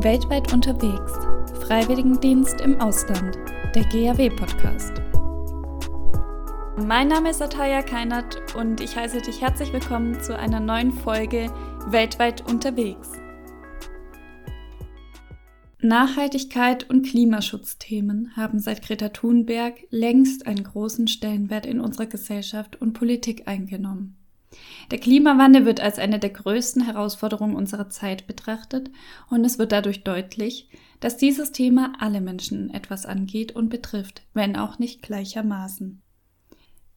Weltweit unterwegs. Freiwilligendienst im Ausland. Der GAW-Podcast. Mein Name ist Ataya Keinert und ich heiße dich herzlich willkommen zu einer neuen Folge Weltweit unterwegs. Nachhaltigkeit und Klimaschutzthemen haben seit Greta Thunberg längst einen großen Stellenwert in unserer Gesellschaft und Politik eingenommen. Der Klimawandel wird als eine der größten Herausforderungen unserer Zeit betrachtet und es wird dadurch deutlich, dass dieses Thema alle Menschen etwas angeht und betrifft, wenn auch nicht gleichermaßen.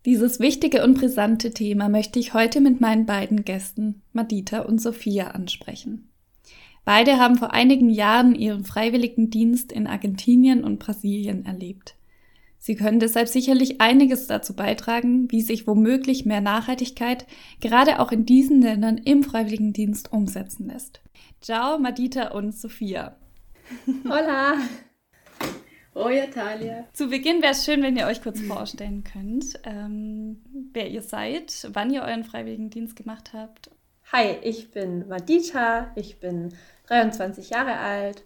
Dieses wichtige und brisante Thema möchte ich heute mit meinen beiden Gästen, Madita und Sophia, ansprechen. Beide haben vor einigen Jahren ihren freiwilligen Dienst in Argentinien und Brasilien erlebt. Sie können deshalb sicherlich einiges dazu beitragen, wie sich womöglich mehr Nachhaltigkeit gerade auch in diesen Ländern im Freiwilligendienst umsetzen lässt. Ciao, Madita und Sophia. Hola! Hola, Talia. Zu Beginn wäre es schön, wenn ihr euch kurz vorstellen könnt, ähm, wer ihr seid, wann ihr euren Freiwilligendienst gemacht habt. Hi, ich bin Madita, ich bin 23 Jahre alt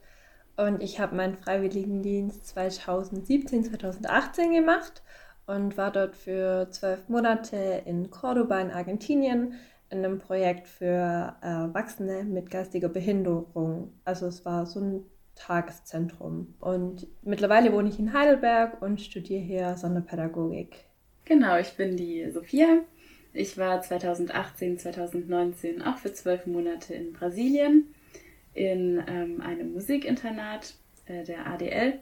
und ich habe meinen Freiwilligendienst 2017, 2018 gemacht und war dort für zwölf Monate in Cordoba in Argentinien in einem Projekt für Erwachsene mit geistiger Behinderung. Also es war so ein Tageszentrum. Und mittlerweile wohne ich in Heidelberg und studiere hier Sonderpädagogik. Genau, ich bin die Sophia. Ich war 2018, 2019 auch für zwölf Monate in Brasilien in ähm, einem Musikinternat äh, der ADL.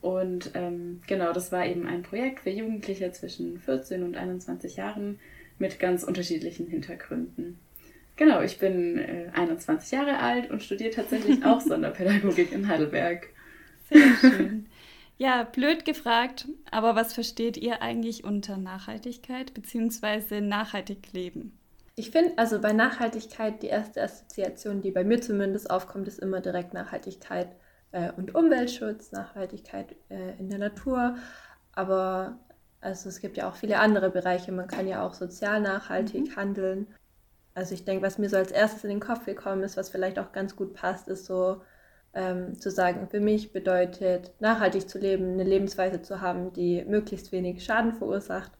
Und ähm, genau, das war eben ein Projekt für Jugendliche zwischen 14 und 21 Jahren mit ganz unterschiedlichen Hintergründen. Genau, ich bin äh, 21 Jahre alt und studiere tatsächlich auch Sonderpädagogik in Heidelberg. Sehr schön. Ja, blöd gefragt, aber was versteht ihr eigentlich unter Nachhaltigkeit bzw. nachhaltig leben? Ich finde, also bei Nachhaltigkeit, die erste Assoziation, die bei mir zumindest aufkommt, ist immer direkt Nachhaltigkeit äh, und Umweltschutz, Nachhaltigkeit äh, in der Natur. Aber also es gibt ja auch viele andere Bereiche. Man kann ja auch sozial nachhaltig mhm. handeln. Also ich denke, was mir so als erstes in den Kopf gekommen ist, was vielleicht auch ganz gut passt, ist so ähm, zu sagen, für mich bedeutet nachhaltig zu leben, eine Lebensweise zu haben, die möglichst wenig Schaden verursacht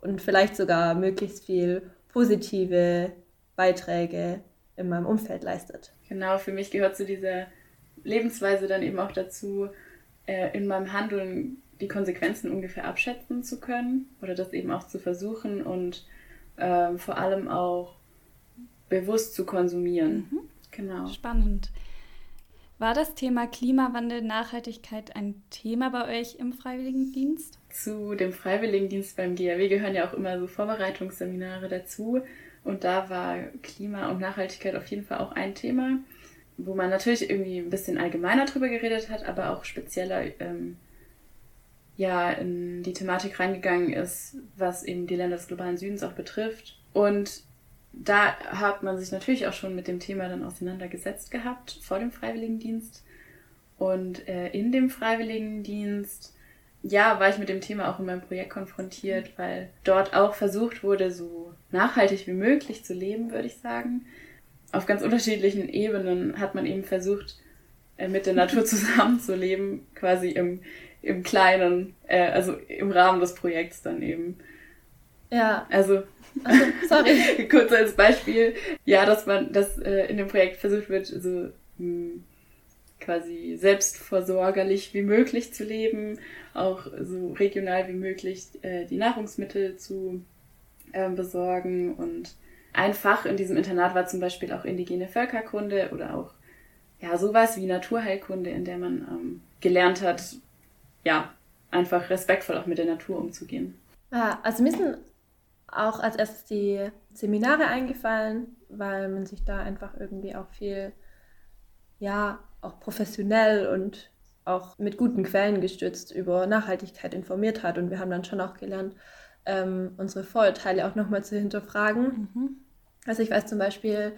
und vielleicht sogar möglichst viel positive Beiträge in meinem Umfeld leistet. Genau, für mich gehört zu dieser Lebensweise dann eben auch dazu, äh, in meinem Handeln die Konsequenzen ungefähr abschätzen zu können oder das eben auch zu versuchen und ähm, vor allem auch bewusst zu konsumieren. Mhm. Genau. Spannend. War das Thema Klimawandel, Nachhaltigkeit ein Thema bei euch im Freiwilligendienst? Zu dem Freiwilligendienst beim GAW gehören ja auch immer so Vorbereitungsseminare dazu. Und da war Klima und Nachhaltigkeit auf jeden Fall auch ein Thema, wo man natürlich irgendwie ein bisschen allgemeiner drüber geredet hat, aber auch spezieller ähm, ja, in die Thematik reingegangen ist, was eben die Länder des globalen Südens auch betrifft. Und da hat man sich natürlich auch schon mit dem Thema dann auseinandergesetzt gehabt vor dem Freiwilligendienst. Und äh, in dem Freiwilligendienst, ja, war ich mit dem Thema auch in meinem Projekt konfrontiert, weil dort auch versucht wurde, so nachhaltig wie möglich zu leben, würde ich sagen. Auf ganz unterschiedlichen Ebenen hat man eben versucht, äh, mit der Natur zusammenzuleben, quasi im, im Kleinen, äh, also im Rahmen des Projekts dann eben. Ja. Also also, sorry. Kurz als Beispiel, ja, dass man, dass äh, in dem Projekt versucht wird, so mh, hm, quasi selbstversorgerlich wie möglich zu leben, auch so regional wie möglich äh, die Nahrungsmittel zu äh, besorgen. Und ein Fach in diesem Internat war zum Beispiel auch indigene Völkerkunde oder auch ja sowas wie Naturheilkunde, in der man ähm, gelernt hat, ja, einfach respektvoll auch mit der Natur umzugehen. Ah, also mir sind auch als erstes die Seminare eingefallen, weil man sich da einfach irgendwie auch viel, ja, auch professionell und auch mit guten Quellen gestützt über Nachhaltigkeit informiert hat. Und wir haben dann schon auch gelernt, ähm, unsere Vorurteile auch nochmal zu hinterfragen. Mhm. Also ich weiß zum Beispiel,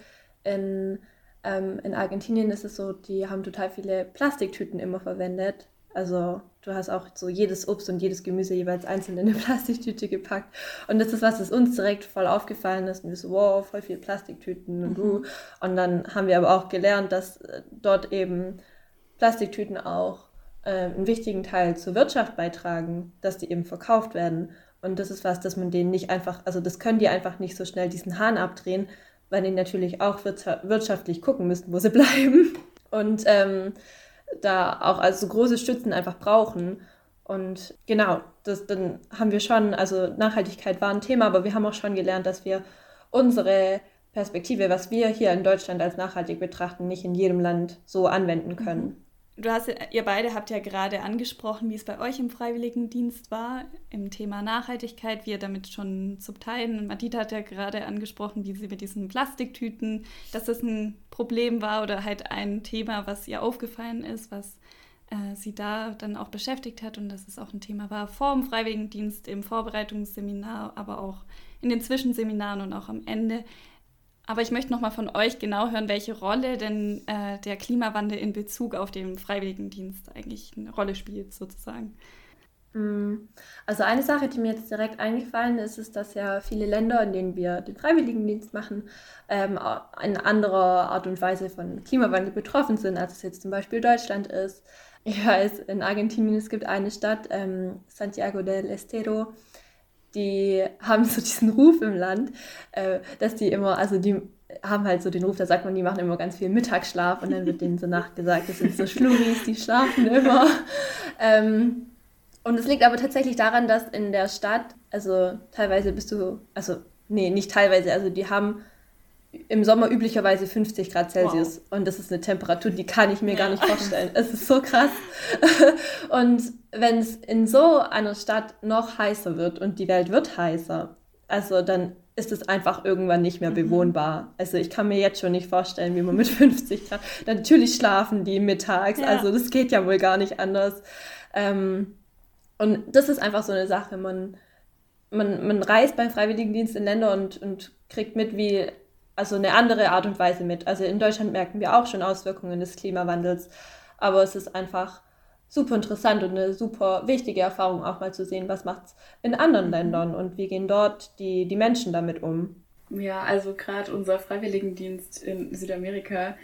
in, ähm, in Argentinien ist es so, die haben total viele Plastiktüten immer verwendet, Also du hast auch so jedes Obst und jedes Gemüse jeweils einzeln in eine Plastiktüte gepackt. Und das ist was, das uns direkt voll aufgefallen ist. Und wir so, wow, voll viele Plastiktüten und du. Mhm. Und dann haben wir aber auch gelernt, dass äh, dort eben Plastiktüten auch äh, einen wichtigen Teil zur Wirtschaft beitragen, dass die eben verkauft werden. Und das ist was, dass man denen nicht einfach, also das können die einfach nicht so schnell diesen Hahn abdrehen, weil die natürlich auch wirtschaftlich gucken müssen, wo sie bleiben. Und ähm, da auch also große Stützen einfach brauchen. Und genau, das, dann haben wir schon, also Nachhaltigkeit war ein Thema, aber wir haben auch schon gelernt, dass wir unsere Perspektive, was wir hier in Deutschland als nachhaltig betrachten, nicht in jedem Land so anwenden können. Du hast, ihr beide habt ja gerade angesprochen, wie es bei euch im Freiwilligendienst war, im Thema Nachhaltigkeit, wie ihr damit schon zum Teil, Madita hat ja gerade angesprochen, wie sie mit diesen Plastiktüten, dass das ein Problem war oder halt ein Thema, was ihr aufgefallen ist, was äh, sie da dann auch beschäftigt hat und dass es auch ein Thema war vor dem Freiwilligendienst, im Vorbereitungsseminar, aber auch in den Zwischenseminaren und auch am Ende. Aber ich möchte noch mal von euch genau hören, welche Rolle denn äh, der Klimawandel in Bezug auf den Freiwilligendienst eigentlich eine Rolle spielt, sozusagen. Mm. Also eine Sache, die mir jetzt direkt eingefallen ist, ist, dass ja viele Länder, in denen wir den Freiwilligendienst machen, ähm, in anderer Art und Weise von Klimawandel betroffen sind, als es jetzt zum Beispiel Deutschland ist. Ich weiß, in Argentinien es gibt eine Stadt, ähm, Santiago del Estero, die haben so diesen Ruf im Land, äh, dass die immer, also die haben halt so den Ruf, da sagt man, die machen immer ganz viel Mittagsschlaf und dann wird denen so nachgesagt, das sind so Schluris, die schlafen immer. Ähm, und es liegt aber tatsächlich daran, dass in der Stadt, also teilweise bist du, also nee, nicht teilweise, also die haben im Sommer üblicherweise 50 Grad Celsius. Wow. Und das ist eine Temperatur, die kann ich mir ja. gar nicht vorstellen. Es ist so krass. und wenn es in so einer Stadt noch heißer wird und die Welt wird heißer, also dann ist es einfach irgendwann nicht mehr mhm. bewohnbar. Also ich kann mir jetzt schon nicht vorstellen, wie man mit 50 Grad. Natürlich schlafen die mittags, ja. also das geht ja wohl gar nicht anders. Ähm, und das ist einfach so eine Sache. Man, man, man reist beim Freiwilligendienst in Länder und, und kriegt mit, wie also eine andere Art und Weise mit. Also in Deutschland merken wir auch schon Auswirkungen des Klimawandels, aber es ist einfach super interessant und eine super wichtige Erfahrung auch mal zu sehen, was macht es in anderen mhm. Ländern und wie gehen dort die, die Menschen damit um. Ja, also gerade unser Freiwilligendienst in Südamerika,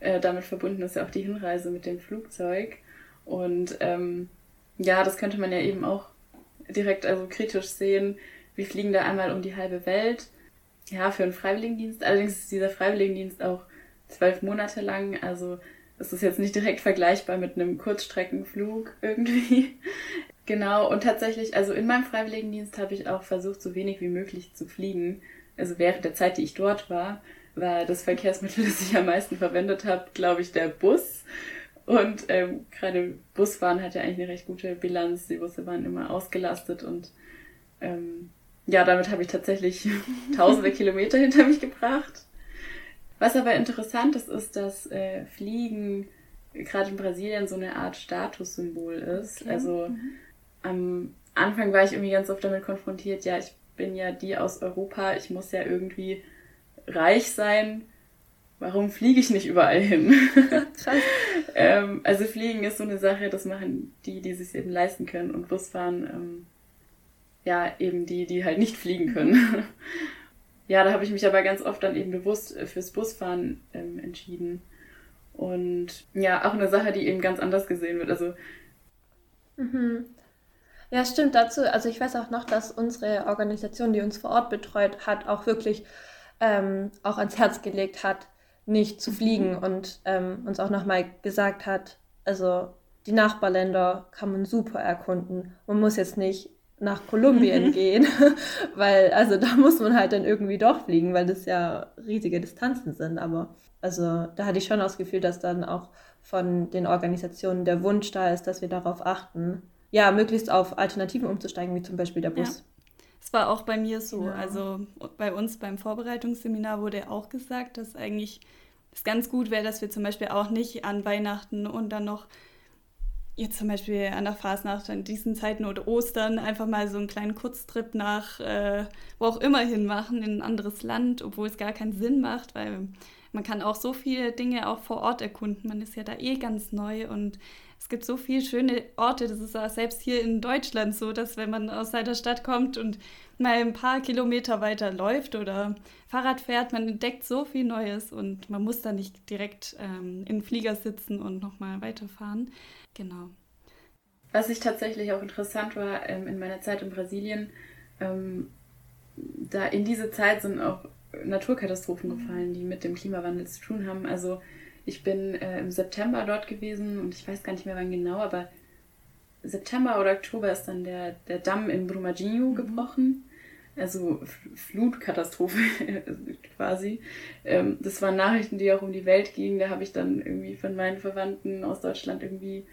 äh, damit verbunden ist ja auch die Hinreise mit dem Flugzeug. Und ähm, ja, das könnte man ja eben auch direkt also kritisch sehen. Wir fliegen da einmal um die halbe Welt ja, für einen Freiwilligendienst. Allerdings ist dieser Freiwilligendienst auch zwölf Monate lang. Also es ist jetzt nicht direkt vergleichbar mit einem Kurzstreckenflug irgendwie. genau, und tatsächlich, also in meinem Freiwilligendienst habe ich auch versucht, so wenig wie möglich zu fliegen. Also während der Zeit, die ich dort war, war das Verkehrsmittel, das ich am meisten verwendet habe, glaube ich, der Bus. Und ähm, gerade Busfahren hat ja eigentlich eine recht gute Bilanz. Die Busse waren immer ausgelastet und ähm, ja, damit habe ich tatsächlich tausende Kilometer hinter mich gebracht. Was aber interessant ist, ist, dass äh, Fliegen gerade in Brasilien so eine Art Statussymbol ist. Okay. Also mhm. am Anfang war ich irgendwie ganz oft damit konfrontiert, ja, ich bin ja die aus Europa, ich muss ja irgendwie reich sein. Warum fliege ich nicht überall hin? ähm, also Fliegen ist so eine Sache, das machen die, die sich eben leisten können. Und Busfahren ähm, ja, eben die, die halt nicht fliegen können. ja, da habe ich mich aber ganz oft dann eben bewusst äh, fürs Busfahren ähm, entschieden. Und ja, auch eine Sache, die eben ganz anders gesehen wird. Also. Mhm. Ja, stimmt dazu. Also ich weiß auch noch, dass unsere Organisation, die uns vor Ort betreut hat, auch wirklich ähm, auch ans Herz gelegt hat, nicht zu fliegen mhm. und ähm, uns auch nochmal gesagt hat, also die Nachbarländer kann man super erkunden. Man muss jetzt nicht nach Kolumbien mhm. gehen, weil also da muss man halt dann irgendwie doch fliegen, weil das ja riesige Distanzen sind. Aber also da hatte ich schon das Gefühl, dass dann auch von den Organisationen der Wunsch da ist, dass wir darauf achten, ja, möglichst auf Alternativen umzusteigen, wie zum Beispiel der Bus. Ja. Es war auch bei mir so. Ja. Also bei uns beim Vorbereitungsseminar wurde auch gesagt, dass eigentlich es ganz gut wäre, dass wir zum Beispiel auch nicht an Weihnachten und dann noch jetzt zum Beispiel an der Fasnacht in diesen Zeiten oder Ostern einfach mal so einen kleinen Kurztrip nach äh, wo auch immer hin machen, in ein anderes Land, obwohl es gar keinen Sinn macht, weil man kann auch so viele Dinge auch vor Ort erkunden. Man ist ja da eh ganz neu und Es gibt so viele schöne Orte, das ist auch selbst hier in Deutschland so, dass wenn man aus seiner Stadt kommt und mal ein paar Kilometer weiter läuft oder Fahrrad fährt, man entdeckt so viel Neues und man muss da nicht direkt ähm, in Flieger sitzen und nochmal weiterfahren. Genau. Was ich tatsächlich auch interessant war ähm, in meiner Zeit in Brasilien, ähm, da in diese Zeit sind auch Naturkatastrophen mhm. gefallen, die mit dem Klimawandel zu tun haben. Also ich bin äh, im September dort gewesen und ich weiß gar nicht mehr wann genau, aber September oder Oktober ist dann der, der Damm in Brumadinho mhm. gebrochen. Also Flutkatastrophe quasi. Ähm, das waren Nachrichten, die auch um die Welt gingen. Da habe ich dann irgendwie von meinen Verwandten aus Deutschland irgendwie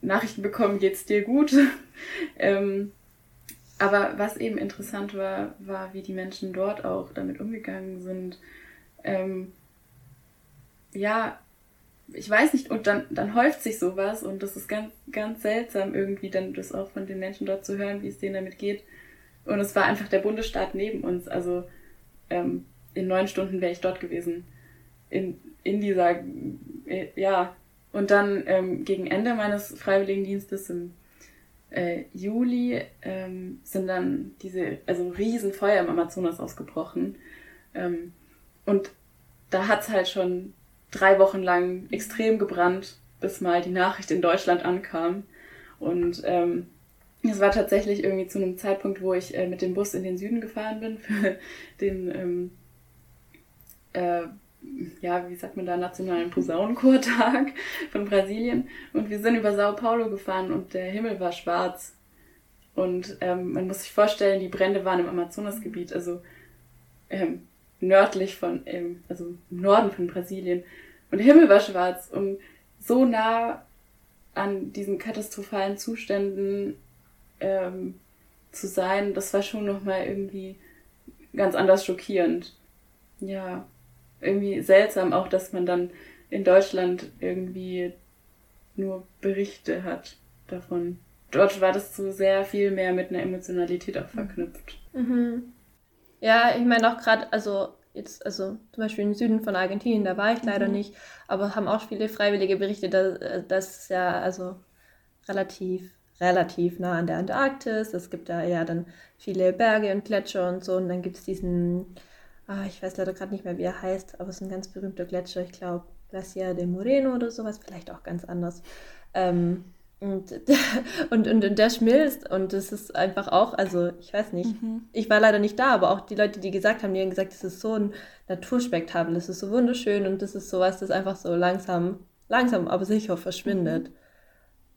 Nachrichten bekommen, geht's dir gut? ähm, aber was eben interessant war, war, wie die Menschen dort auch damit umgegangen sind. Ähm, ja, ich weiß nicht, und dann, dann häuft sich sowas und das ist ganz, ganz seltsam irgendwie, dann das auch von den Menschen dort zu hören, wie es denen damit geht. Und es war einfach der Bundesstaat neben uns. Also ähm, in neun Stunden wäre ich dort gewesen. In, in dieser, äh, ja. Und dann ähm, gegen Ende meines Freiwilligendienstes im äh, Juli ähm, sind dann diese, also Riesenfeuer im Amazonas ausgebrochen. Ähm, und da hat es halt schon drei Wochen lang extrem gebrannt, bis mal die Nachricht in Deutschland ankam. Und ähm, es war tatsächlich irgendwie zu einem Zeitpunkt, wo ich äh, mit dem Bus in den Süden gefahren bin für den, ähm, äh, ja, wie sagt man da, nationalen Posaunenchortag von Brasilien. Und wir sind über Sao Paulo gefahren und der Himmel war schwarz. Und ähm, man muss sich vorstellen, die Brände waren im Amazonasgebiet, also ähm, nördlich von, ähm, also im Norden von Brasilien. Und der Himmel war schwarz und so nah an diesen katastrophalen Zuständen ähm, zu sein, das war schon nochmal irgendwie ganz anders schockierend. Ja, irgendwie seltsam auch, dass man dann in Deutschland irgendwie nur Berichte hat davon. Dort war das so sehr viel mehr mit einer Emotionalität auch verknüpft. Mhm. Ja, ich meine auch gerade, also jetzt, also zum Beispiel im Süden von Argentinien, da war ich leider mhm. nicht, aber haben auch viele Freiwillige berichtet, dass das ja also relativ, relativ nah an der Antarktis. Es gibt da ja dann viele Berge und Gletscher und so. Und dann gibt es diesen, ah, ich weiß leider gerade nicht mehr, wie er heißt, aber es ist ein ganz berühmter Gletscher, ich glaube Glacier de Moreno oder sowas, vielleicht auch ganz anders. Ähm, und, und, und, und der schmilzt und das ist einfach auch, also ich weiß nicht, mhm. ich war leider nicht da, aber auch die Leute, die gesagt haben, die haben gesagt, das ist so ein Naturspektakel, das ist so wunderschön und das ist sowas, das einfach so langsam, langsam, aber sicher verschwindet. Mhm.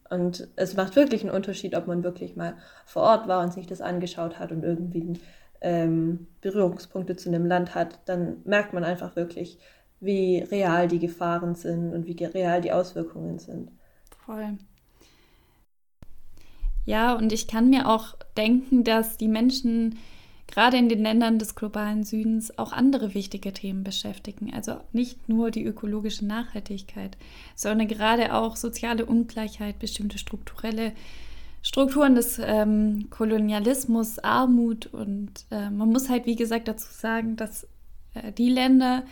Und es macht wirklich einen Unterschied, ob man wirklich mal vor Ort war und sich das angeschaut hat und irgendwie ähm, Berührungspunkte zu einem Land hat, dann merkt man einfach wirklich, wie real die Gefahren sind und wie real die Auswirkungen sind. Voll. Ja, und ich kann mir auch denken, dass die Menschen gerade in den Ländern des globalen Südens auch andere wichtige Themen beschäftigen. Also nicht nur die ökologische Nachhaltigkeit, sondern gerade auch soziale Ungleichheit, bestimmte strukturelle Strukturen des ähm, Kolonialismus, Armut und äh, man muss halt, wie gesagt, dazu sagen, dass äh, die Länder,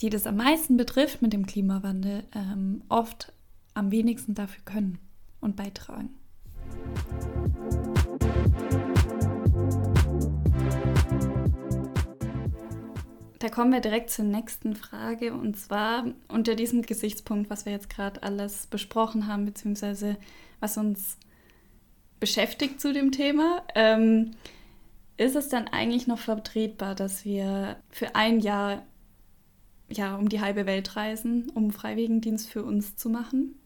die das am meisten betrifft mit dem Klimawandel, ähm, oft am wenigsten dafür können und beitragen. Da kommen wir direkt zur nächsten Frage und zwar unter diesem Gesichtspunkt, was wir jetzt gerade alles besprochen haben, beziehungsweise was uns beschäftigt zu dem Thema. Ähm, ist es dann eigentlich noch vertretbar, dass wir für ein Jahr ja, um die halbe Welt reisen, um Freiwilligendienst für uns zu machen?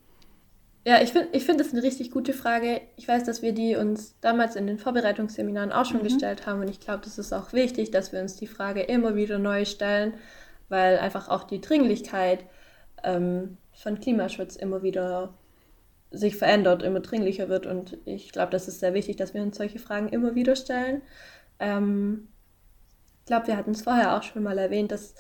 Ja, ich finde ich find das eine richtig gute Frage. Ich weiß, dass wir die uns damals in den Vorbereitungsseminaren auch schon mhm. gestellt haben und ich glaube, das ist auch wichtig, dass wir uns die Frage immer wieder neu stellen, weil einfach auch die Dringlichkeit ähm, von Klimaschutz immer wieder sich verändert, immer dringlicher wird und ich glaube, das ist sehr wichtig, dass wir uns solche Fragen immer wieder stellen. Ähm, ich glaube, wir hatten es vorher auch schon mal erwähnt, dass,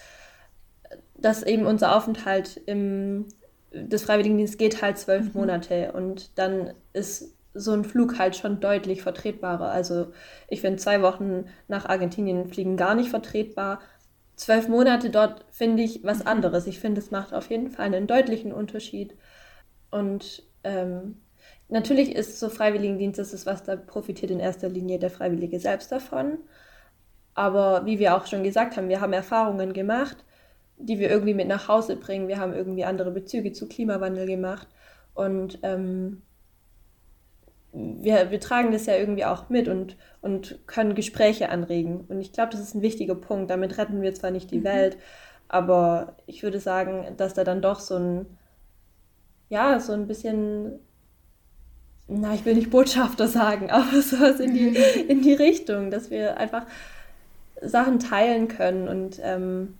dass eben unser Aufenthalt im das Freiwilligendienst geht halt zwölf mhm. Monate und dann ist so ein Flug halt schon deutlich vertretbarer. Also ich finde zwei Wochen nach Argentinien fliegen gar nicht vertretbar. Zwölf Monate dort finde ich was mhm. anderes. Ich finde, es macht auf jeden Fall einen deutlichen Unterschied. Und ähm, natürlich ist so Freiwilligendienst, das ist was, da profitiert in erster Linie der Freiwillige selbst davon. Aber wie wir auch schon gesagt haben, wir haben Erfahrungen gemacht, die wir irgendwie mit nach Hause bringen. Wir haben irgendwie andere Bezüge zu Klimawandel gemacht. Und ähm, wir, wir tragen das ja irgendwie auch mit und, und können Gespräche anregen. Und ich glaube, das ist ein wichtiger Punkt. Damit retten wir zwar nicht die mhm. Welt, aber ich würde sagen, dass da dann doch so ein, ja, so ein bisschen, na, ich will nicht Botschafter sagen, aber sowas in die, in die Richtung, dass wir einfach Sachen teilen können und ähm,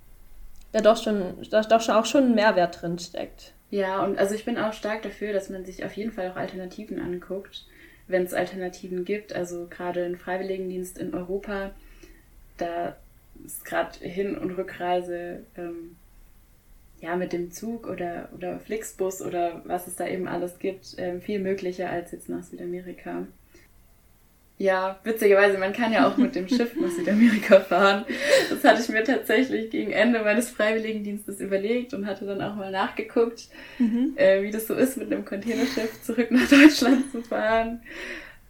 da doch schon, da doch schon auch schon ein Mehrwert drin steckt. Ja, und also ich bin auch stark dafür, dass man sich auf jeden Fall auch Alternativen anguckt, wenn es Alternativen gibt. Also gerade ein Freiwilligendienst in Europa, da ist gerade Hin- und Rückreise ähm, ja mit dem Zug oder, oder Flixbus oder was es da eben alles gibt, ähm, viel möglicher als jetzt nach Südamerika. Ja, witzigerweise, man kann ja auch mit dem Schiff nach Südamerika fahren. Das hatte ich mir tatsächlich gegen Ende meines Freiwilligendienstes überlegt und hatte dann auch mal nachgeguckt, mhm. äh, wie das so ist, mit einem Containerschiff zurück nach Deutschland zu fahren.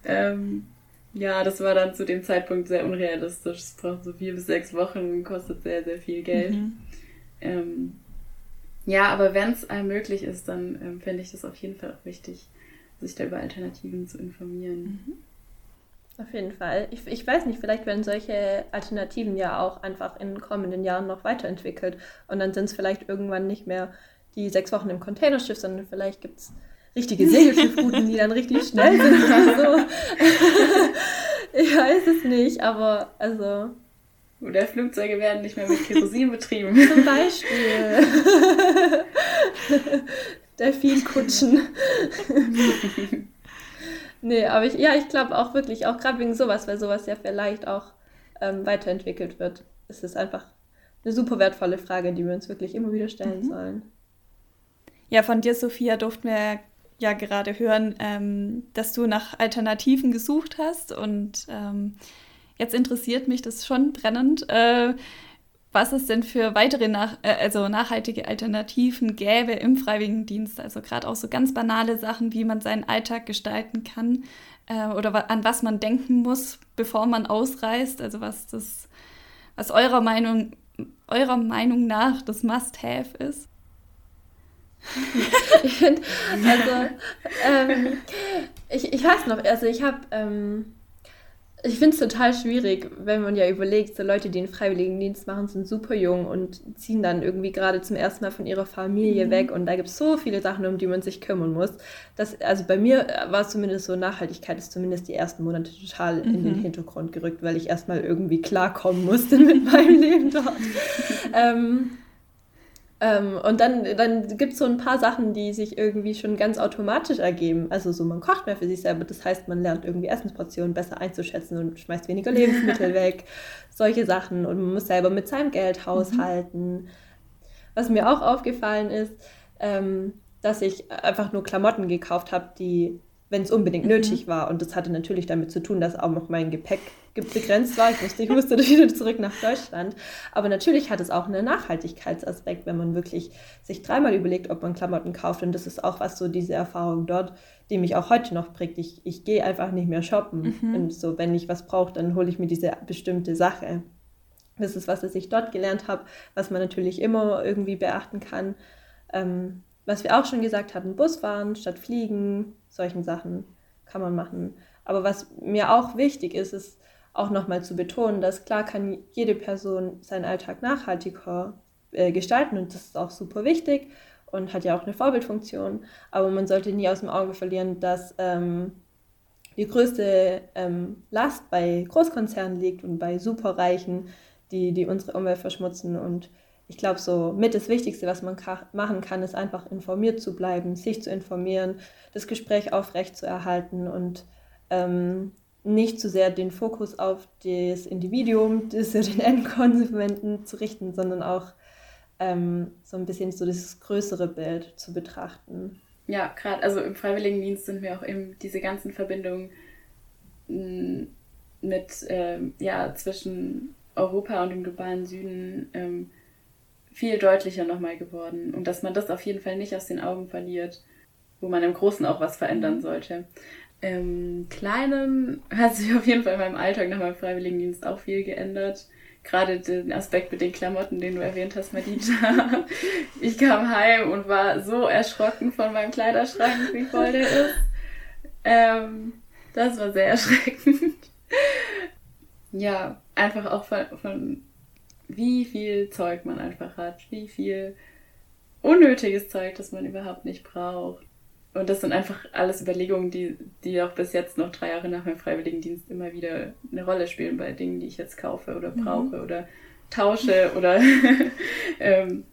Ähm, ja, das war dann zu dem Zeitpunkt sehr unrealistisch. Es braucht so vier bis sechs Wochen, kostet sehr, sehr viel Geld. Mhm. Ähm, ja, aber wenn es einem möglich ist, dann ähm, fände ich das auf jeden Fall auch wichtig, sich da über Alternativen zu informieren. Mhm. Auf jeden Fall. Ich, ich weiß nicht, vielleicht werden solche Alternativen ja auch einfach in kommenden Jahren noch weiterentwickelt. Und dann sind es vielleicht irgendwann nicht mehr die sechs Wochen im Containerschiff, sondern vielleicht gibt es richtige Segelschiffrouten, die dann richtig schnell sind oder so. ich weiß es nicht, aber also. Oder Flugzeuge werden nicht mehr mit Kerosin betrieben. Zum Beispiel. Delfinkutschen. Nee, aber ich, ja, ich glaube auch wirklich, auch gerade wegen sowas, weil sowas ja vielleicht auch ähm, weiterentwickelt wird, ist es einfach eine super wertvolle Frage, die wir uns wirklich immer wieder stellen mhm. sollen. Ja, von dir, Sophia, durften wir ja gerade hören, ähm, dass du nach Alternativen gesucht hast und ähm, jetzt interessiert mich das schon brennend. Äh, was es denn für weitere nach, äh, also nachhaltige Alternativen gäbe im Freiwilligendienst. Also gerade auch so ganz banale Sachen, wie man seinen Alltag gestalten kann äh, oder an was man denken muss, bevor man ausreist. Also was das, was eurer Meinung, eurer Meinung nach das Must-Have ist. ich finde, also ähm, ich, ich weiß noch, also ich habe ähm, ich finde es total schwierig, wenn man ja überlegt, so Leute, die einen Freiwilligendienst machen, sind super jung und ziehen dann irgendwie gerade zum ersten Mal von ihrer Familie mhm. weg und da gibt es so viele Sachen, um die man sich kümmern muss. Das, also bei mir war es zumindest so, Nachhaltigkeit ist zumindest die ersten Monate total mhm. in den mhm. Hintergrund gerückt, weil ich erstmal irgendwie klarkommen musste mit meinem Leben dort. ähm, ähm, und dann, dann gibt es so ein paar Sachen, die sich irgendwie schon ganz automatisch ergeben. Also so, man kocht mehr für sich selber. Das heißt, man lernt irgendwie Essensportionen besser einzuschätzen und schmeißt weniger Lebensmittel weg. Solche Sachen. Und man muss selber mit seinem Geld mhm. haushalten. Mhm. Was mir auch aufgefallen ist, ähm, dass ich einfach nur Klamotten gekauft habe, die wenn es unbedingt mhm. nötig war. Und das hatte natürlich damit zu tun, dass auch noch mein Gepäck begrenzt war. Ich musste, ich musste wieder zurück nach Deutschland. Aber natürlich hat es auch einen Nachhaltigkeitsaspekt, wenn man wirklich sich dreimal überlegt, ob man Klamotten kauft. Und das ist auch was so diese Erfahrung dort, die mich auch heute noch prägt. Ich, ich gehe einfach nicht mehr shoppen. Mhm. Und so, wenn ich was brauche, dann hole ich mir diese bestimmte Sache. Das ist was, was ich dort gelernt habe, was man natürlich immer irgendwie beachten kann. Ähm, was wir auch schon gesagt hatten, Bus fahren statt fliegen, solchen Sachen kann man machen. Aber was mir auch wichtig ist, ist auch nochmal zu betonen, dass klar kann jede Person seinen Alltag nachhaltiger äh, gestalten und das ist auch super wichtig und hat ja auch eine Vorbildfunktion. Aber man sollte nie aus dem Auge verlieren, dass ähm, die größte ähm, Last bei Großkonzernen liegt und bei Superreichen, die, die unsere Umwelt verschmutzen und ich glaube, so mit das Wichtigste, was man machen kann, ist einfach informiert zu bleiben, sich zu informieren, das Gespräch aufrecht zu erhalten und ähm, nicht zu sehr den Fokus auf das Individuum, das den Endkonsumenten zu richten, sondern auch ähm, so ein bisschen so das größere Bild zu betrachten. Ja, gerade, also im Freiwilligendienst sind wir auch eben diese ganzen Verbindungen mm, mit, äh, ja, zwischen Europa und dem globalen Süden ähm, viel deutlicher nochmal geworden und dass man das auf jeden Fall nicht aus den Augen verliert. wo man im Großen auch was verändern sollte. Im Kleinen hat sich auf jeden Fall in meinem Alltag nach meinem Freiwilligendienst auch viel geändert. Gerade den Aspekt mit den Klamotten, den du erwähnt hast, Madita. Ich kam heim und war so erschrocken von meinem Kleiderschrank, wie voll der ist. Ähm, das war sehr erschreckend. ja, einfach auch von, von wie viel Zeug man einfach hat, wie viel unnötiges Zeug, das man überhaupt nicht braucht. Und das sind einfach alles Überlegungen, die, die auch bis jetzt noch drei Jahre nach meinem Freiwilligendienst immer wieder eine Rolle spielen bei Dingen, die ich jetzt kaufe oder mhm. brauche mhm. oder tausche oder ähm,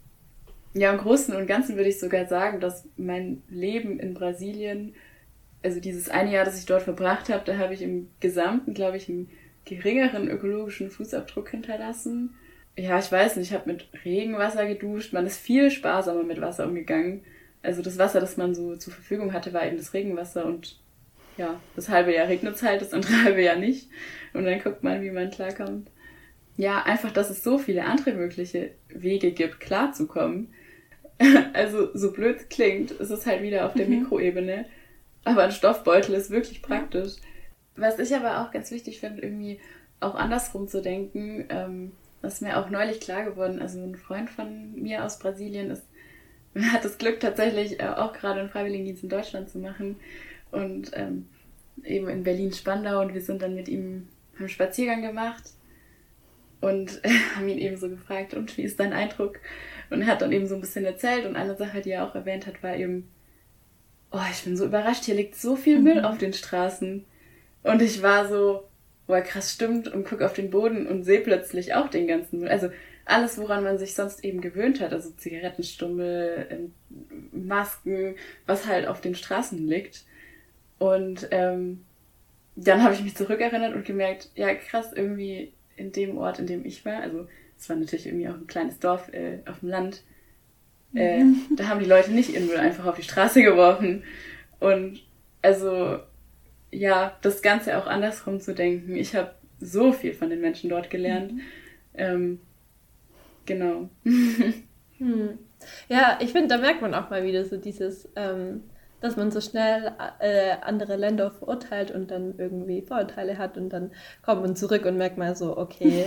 ja, im Großen und Ganzen würde ich sogar sagen, dass mein Leben in Brasilien, also dieses eine Jahr, das ich dort verbracht habe, da habe ich im Gesamten, glaube ich, einen geringeren ökologischen Fußabdruck hinterlassen. Ja, ich weiß nicht, ich habe mit Regenwasser geduscht, man ist viel sparsamer mit Wasser umgegangen also das Wasser, das man so zur Verfügung hatte, war eben das Regenwasser und ja, das halbe Jahr regnet es halt, das andere halbe Jahr nicht. Und dann guckt man, wie man klarkommt. Ja, einfach, dass es so viele andere mögliche Wege gibt, klarzukommen. also, so blöd klingt, ist es halt wieder auf der mhm. Mikroebene. Aber ein Stoffbeutel ist wirklich praktisch. Was ich aber auch ganz wichtig finde, irgendwie auch andersrum zu denken, ähm, das ist mir auch neulich klar geworden. Also ein Freund von mir aus Brasilien ist hat das Glück tatsächlich äh, auch gerade einen Freiwilligendienst in Deutschland zu machen und ähm, eben in Berlin-Spandau und wir sind dann mit ihm einen Spaziergang gemacht und haben ihn eben so gefragt, und wie ist dein Eindruck? Und er hat dann eben so ein bisschen erzählt und eine Sache, die er auch erwähnt hat, war eben, oh, ich bin so überrascht, hier liegt so viel Müll mhm. auf den Straßen. Und ich war so, boah, krass, stimmt, und guck auf den Boden und sehe plötzlich auch den ganzen Müll. Also alles, woran man sich sonst eben gewöhnt hat, also Zigarettenstummel, ähm, Masken, was halt auf den Straßen liegt. Und ähm, dann habe ich mich zurückerinnert und gemerkt, ja krass, irgendwie in dem Ort, in dem ich war, also es war natürlich irgendwie auch ein kleines Dorf äh, auf dem Land, äh, mhm. da haben die Leute nicht ihren Müll einfach auf die Straße geworfen. Und also ja, das Ganze auch andersrum zu denken. Ich habe so viel von den Menschen dort gelernt. Mhm. Ähm, Genau. hm. Ja, ich finde, da merkt man auch mal wieder so dieses, ähm, dass man so schnell äh, andere Länder verurteilt und dann irgendwie Vorurteile hat und dann kommt man zurück und merkt mal so, okay,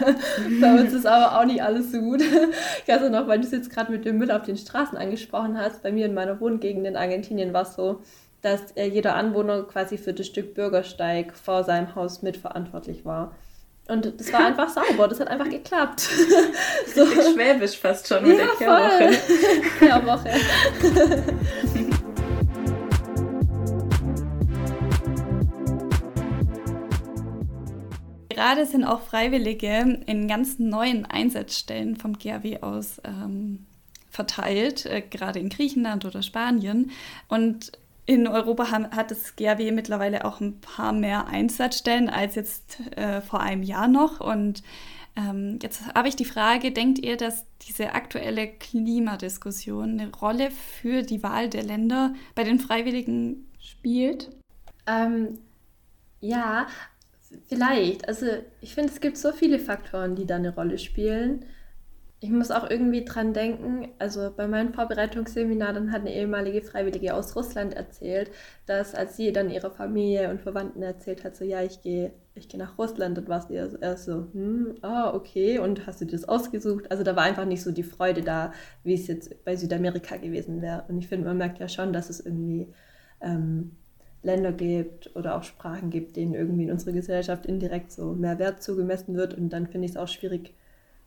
bei uns ist aber auch nicht alles so gut. Ich weiß noch, weil du es jetzt gerade mit dem Müll auf den Straßen angesprochen hast, bei mir in meiner Wohngegend in Argentinien war es so, dass äh, jeder Anwohner quasi für das Stück Bürgersteig vor seinem Haus mitverantwortlich war. Und das war einfach sauber, das hat einfach geklappt. so. Schwäbisch fast schon mit ja, der Kehrwoche. Kehrwoche. Gerade sind auch Freiwillige in ganz neuen Einsatzstellen vom GAW aus ähm, verteilt, äh, gerade in Griechenland oder Spanien. Und in Europa hat das GRW mittlerweile auch ein paar mehr Einsatzstellen als jetzt äh, vor einem Jahr noch. Und ähm, jetzt habe ich die Frage, denkt ihr, dass diese aktuelle Klimadiskussion eine Rolle für die Wahl der Länder bei den Freiwilligen spielt? Ähm, ja, vielleicht. Also ich finde, es gibt so viele Faktoren, die da eine Rolle spielen. Ich muss auch irgendwie dran denken, also bei meinem Vorbereitungsseminar, dann hat eine ehemalige Freiwillige aus Russland erzählt, dass als sie dann ihrer Familie und Verwandten erzählt hat, so ja, ich gehe ich gehe nach Russland, dann war es ihr erst so, hm, ah, okay, und hast du das ausgesucht? Also da war einfach nicht so die Freude da, wie es jetzt bei Südamerika gewesen wäre. Und ich finde, man merkt ja schon, dass es irgendwie ähm, Länder gibt oder auch Sprachen gibt, denen irgendwie in unserer Gesellschaft indirekt so mehr Wert zugemessen wird. Und dann finde ich es auch schwierig,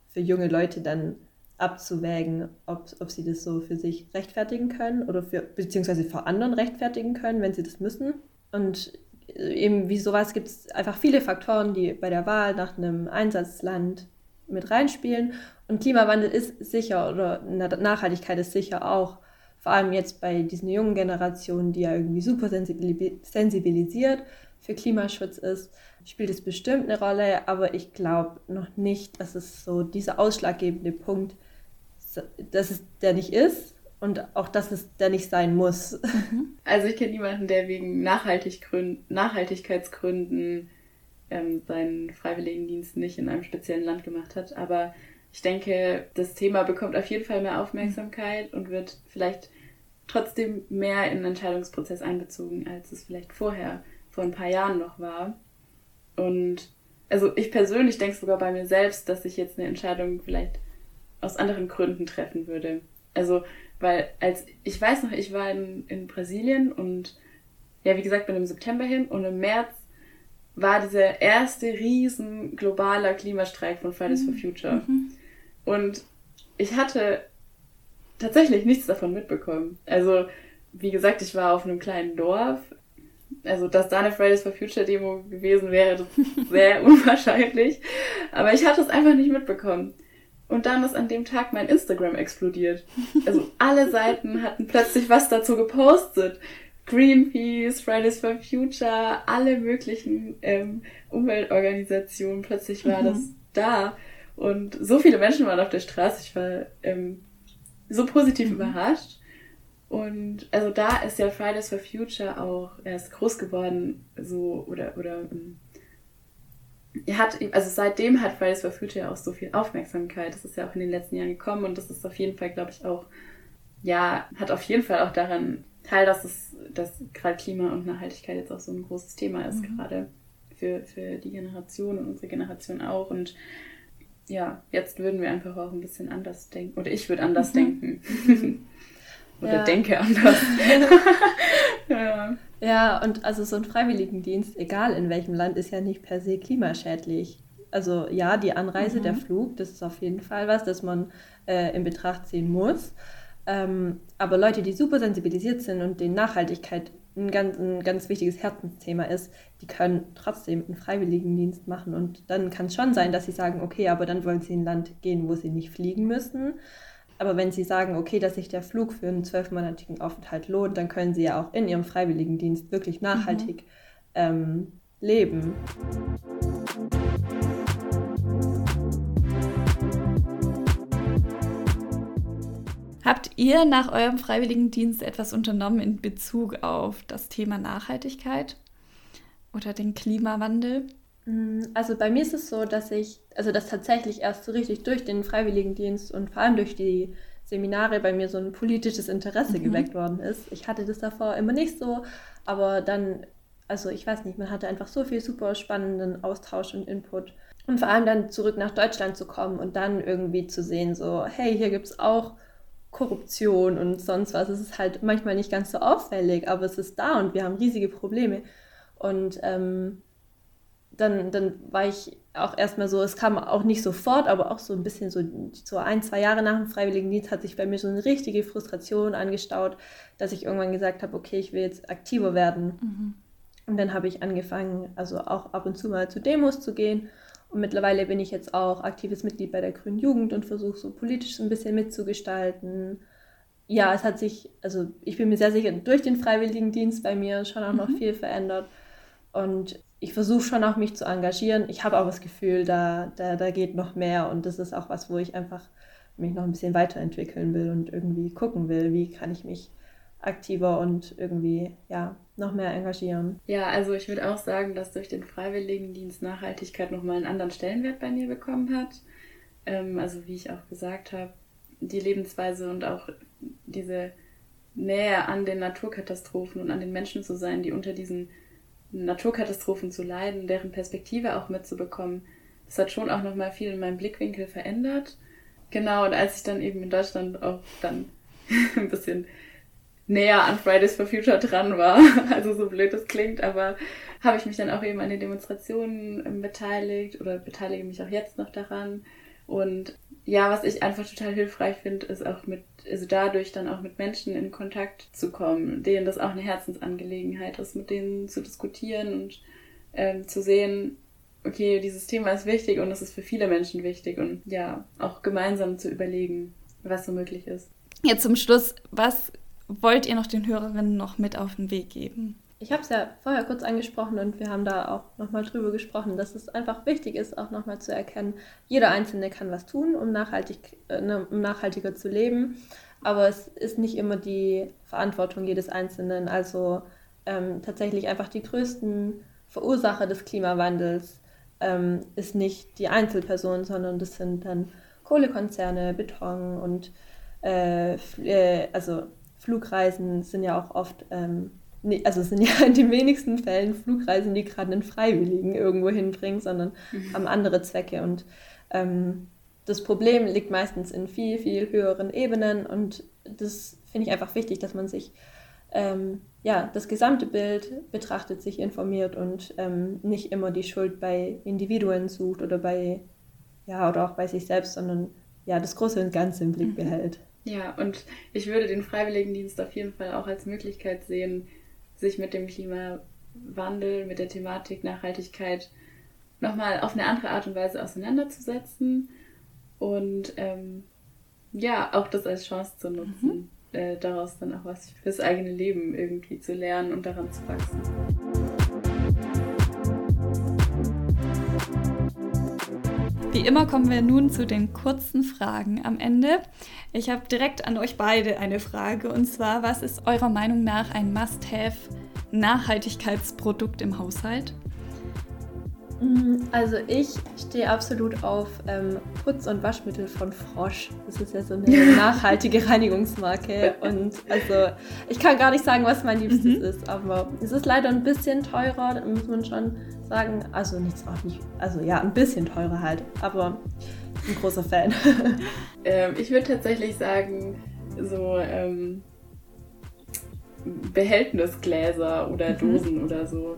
für junge Leute dann abzuwägen, ob, ob sie das so für sich rechtfertigen können oder für, beziehungsweise vor anderen rechtfertigen können, wenn sie das müssen. Und äh, eben wie sowas gibt es einfach viele Faktoren, die bei der Wahl nach einem Einsatzland mit reinspielen. Und Klimawandel ist sicher oder Nachhaltigkeit ist sicher auch, vor allem jetzt bei diesen jungen Generationen, die ja irgendwie super sensibilisiert für Klimaschutz ist, spielt es bestimmt eine Rolle, aber ich glaube noch nicht, dass es so dieser ausschlaggebende Punkt, dass es der nicht ist und auch, dass es der nicht sein muss. Mhm. Also ich kenne niemanden, der wegen Nachhaltigkeitsgründen ähm, seinen Freiwilligendienst nicht in einem speziellen Land gemacht hat, aber ich denke, das Thema bekommt auf jeden Fall mehr Aufmerksamkeit und wird vielleicht trotzdem mehr in den Entscheidungsprozess einbezogen, als es vielleicht vorher, vor ein paar Jahren noch war. Und also ich persönlich denke sogar bei mir selbst, dass ich jetzt eine Entscheidung vielleicht aus anderen Gründen treffen würde. Also, weil als ich weiß noch, ich war in, in Brasilien und ja, wie gesagt, bin im September hin und im März war dieser erste riesen globaler Klimastreik von Fridays for mhm. Future. Mhm. Und ich hatte tatsächlich nichts davon mitbekommen. Also, wie gesagt, ich war auf einem kleinen Dorf. Also, dass da eine Fridays for Future Demo gewesen wäre, das ist sehr unwahrscheinlich. Aber ich hatte es einfach nicht mitbekommen. Und dann ist an dem Tag mein Instagram explodiert. Also alle Seiten hatten plötzlich was dazu gepostet. Greenpeace, Fridays for Future, alle möglichen ähm, Umweltorganisationen. Plötzlich war mhm. das da. Und so viele Menschen waren auf der Straße. Ich war ähm, so positiv mhm. überrascht. Und also da ist ja Fridays for Future auch erst groß geworden, so oder oder ähm, er hat also seitdem hat Fridays for Future auch so viel Aufmerksamkeit. Das ist ja auch in den letzten Jahren gekommen und das ist auf jeden Fall, glaube ich, auch ja hat auf jeden Fall auch daran teil, dass es dass gerade Klima und Nachhaltigkeit jetzt auch so ein großes Thema ist mhm. gerade für für die Generation und unsere Generation auch und ja, jetzt würden wir einfach auch ein bisschen anders denken. Oder ich würde anders mhm. denken. Oder ja. denke anders. ja. ja, und also so ein Freiwilligendienst, egal in welchem Land, ist ja nicht per se klimaschädlich. Also ja, die Anreise, mhm. der Flug, das ist auf jeden Fall was, das man äh, in Betracht ziehen muss. Ähm, aber Leute, die super sensibilisiert sind und den Nachhaltigkeit ein ganz, ein ganz wichtiges Herzensthema ist, die können trotzdem einen Freiwilligendienst machen. Und dann kann es schon sein, dass sie sagen, okay, aber dann wollen sie in ein Land gehen, wo sie nicht fliegen müssen. Aber wenn sie sagen, okay, dass sich der Flug für einen zwölfmonatigen Aufenthalt lohnt, dann können sie ja auch in ihrem Freiwilligendienst wirklich nachhaltig mhm. ähm, leben. Habt ihr nach eurem Freiwilligendienst etwas unternommen in Bezug auf das Thema Nachhaltigkeit oder den Klimawandel? Mm, also bei mir ist es so, dass ich, also dass tatsächlich erst so richtig durch den Freiwilligendienst und vor allem durch die Seminare bei mir so ein politisches Interesse mhm. geweckt worden ist. Ich hatte das davor immer nicht so, aber dann, also ich weiß nicht, man hatte einfach so viel super spannenden Austausch und Input. Und vor allem dann zurück nach Deutschland zu kommen und dann irgendwie zu sehen, so, hey, hier gibt es auch Korruption und sonst was. Es ist halt manchmal nicht ganz so auffällig, aber es ist da und wir haben riesige Probleme. Und ähm, dann, dann war ich auch erstmal so, es kam auch nicht sofort, aber auch so ein bisschen so, so ein, zwei Jahre nach dem Freiwilligendienst hat sich bei mir so eine richtige Frustration angestaut, dass ich irgendwann gesagt habe, okay, ich will jetzt aktiver werden. Mhm. Und dann habe ich angefangen, also auch ab und zu mal zu Demos zu gehen und mittlerweile bin ich jetzt auch aktives Mitglied bei der Grünen Jugend und versuche so politisch ein bisschen mitzugestalten. Ja, es hat sich, also ich bin mir sehr sicher, durch den Freiwilligendienst bei mir schon auch noch mhm. viel verändert. Und ich versuche schon auch mich zu engagieren. Ich habe aber das Gefühl, da, da, da geht noch mehr und das ist auch was, wo ich einfach mich noch ein bisschen weiterentwickeln will und irgendwie gucken will, wie kann ich mich aktiver und irgendwie ja noch mehr engagieren. Ja, also ich würde auch sagen, dass durch den Freiwilligendienst Nachhaltigkeit nochmal einen anderen Stellenwert bei mir bekommen hat. Ähm, also wie ich auch gesagt habe, die Lebensweise und auch diese Nähe an den Naturkatastrophen und an den Menschen zu sein, die unter diesen Naturkatastrophen zu leiden, deren Perspektive auch mitzubekommen, das hat schon auch nochmal viel in meinem Blickwinkel verändert. Genau, und als ich dann eben in Deutschland auch dann ein bisschen näher an Fridays for Future dran war. Also so blöd das klingt, aber habe ich mich dann auch eben an den Demonstrationen ähm, beteiligt oder beteilige mich auch jetzt noch daran. Und ja, was ich einfach total hilfreich finde, ist auch mit, also dadurch dann auch mit Menschen in Kontakt zu kommen, denen das auch eine Herzensangelegenheit ist, mit denen zu diskutieren und ähm, zu sehen, okay, dieses Thema ist wichtig und es ist für viele Menschen wichtig und ja, auch gemeinsam zu überlegen, was so möglich ist. Jetzt zum Schluss, was wollt ihr noch den Hörerinnen noch mit auf den Weg geben? Ich habe es ja vorher kurz angesprochen und wir haben da auch nochmal drüber gesprochen, dass es einfach wichtig ist, auch nochmal zu erkennen, jeder Einzelne kann was tun, um, nachhaltig, äh, ne, um nachhaltiger zu leben. Aber es ist nicht immer die Verantwortung jedes Einzelnen. Also ähm, tatsächlich einfach die größten Verursacher des Klimawandels ähm, ist nicht die Einzelperson, sondern das sind dann Kohlekonzerne, Beton und äh, äh, also Flugreisen sind ja auch oft, ähm, also sind ja in den wenigsten Fällen Flugreisen, die gerade einen Freiwilligen irgendwo hinbringen, sondern mhm. haben andere Zwecke. Und ähm, das Problem liegt meistens in viel, viel höheren Ebenen und das finde ich einfach wichtig, dass man sich ähm, ja, das gesamte Bild betrachtet, sich informiert und ähm, nicht immer die Schuld bei Individuen sucht oder bei, ja, oder auch bei sich selbst, sondern ja, das Große und Ganze im Blick mhm. behält. Ja, und ich würde den Freiwilligendienst auf jeden Fall auch als Möglichkeit sehen, sich mit dem Klimawandel, mit der Thematik Nachhaltigkeit nochmal auf eine andere Art und Weise auseinanderzusetzen und ähm, ja, auch das als Chance zu nutzen. Mhm äh, daraus dann auch was fürs eigene Leben irgendwie zu lernen und daran zu wachsen. Wie immer kommen wir nun zu den kurzen Fragen am Ende. Ich habe direkt an euch beide eine Frage und zwar, was ist eurer Meinung nach ein Must-Have Nachhaltigkeitsprodukt im Haushalt? Mm, also ich stehe absolut auf ähm, Putz- und Waschmittel von Frosch. Das ist ja so eine nachhaltige Reinigungsmarke. Und also ich kann gar nicht sagen, was mein Liebstes mhm. ist, aber es ist leider ein bisschen teurer, muss man schon sagen. Also nichts auch nicht. Also ja, ein bisschen teurer halt, aber ein großer Fan. ähm, ich würde tatsächlich sagen, so ähm, Behältnisgläser oder mhm. Dosen mhm. oder so.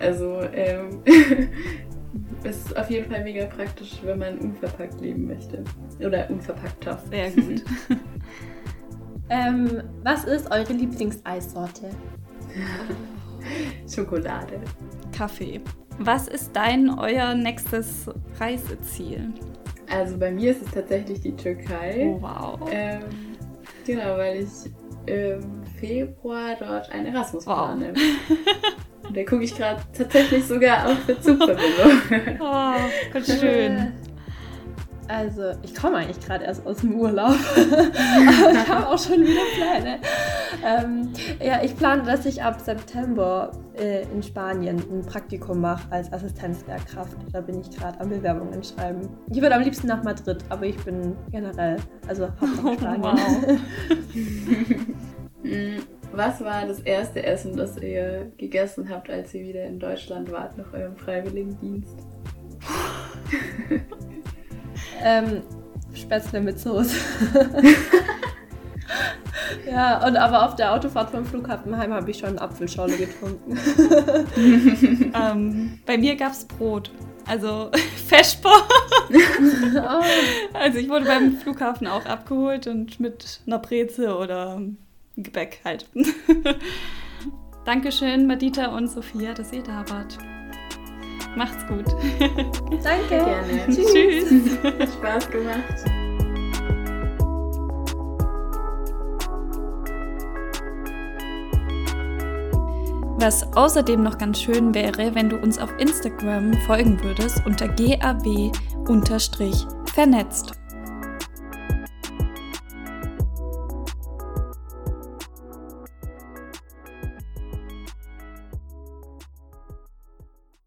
Also ähm, ist auf jeden Fall mega praktisch, wenn man unverpackt leben möchte. Oder unverpackter. Sehr gut. ähm, was ist eure Lieblingseissorte? Schokolade. Kaffee. Was ist dein euer nächstes Reiseziel? Also bei mir ist es tatsächlich die Türkei. Oh, wow. Ähm, genau, weil ich im Februar dort ein Erasmus wow. plane. Und da gucke ich gerade tatsächlich sogar auf für Zugverbindung. oh, ganz schön. Also, ich komme eigentlich gerade erst aus dem Urlaub. Aber ich habe auch schon wieder Pläne. Ähm, ja, ich plane, dass ich ab September äh, in Spanien ein Praktikum mache als Assistenzlehrkraft. Da bin ich gerade am Bewerbungen schreiben. Ich würde am liebsten nach Madrid, aber ich bin generell, also Hauptsache Spanien. Wow. Was war das erste Essen, das ihr gegessen habt, als ihr wieder in Deutschland wart, nach eurem Freiwilligendienst? ähm, Spätzle mit Soße. ja, und aber auf der Autofahrt vom Flughafen heim habe ich schon Apfelschorle getrunken. ähm, bei mir gab es Brot. Also Feschbar. oh. Also ich wurde beim Flughafen auch abgeholt und mit einer Breze oder Gebäck halt. Dankeschön, Madita und Sophia, dass ihr da wart. Macht's gut. Danke. Gerne. Tschüss. Hat Spaß gemacht. Was außerdem noch ganz schön wäre, wenn du uns auf Instagram folgen würdest unter GAW-vernetzt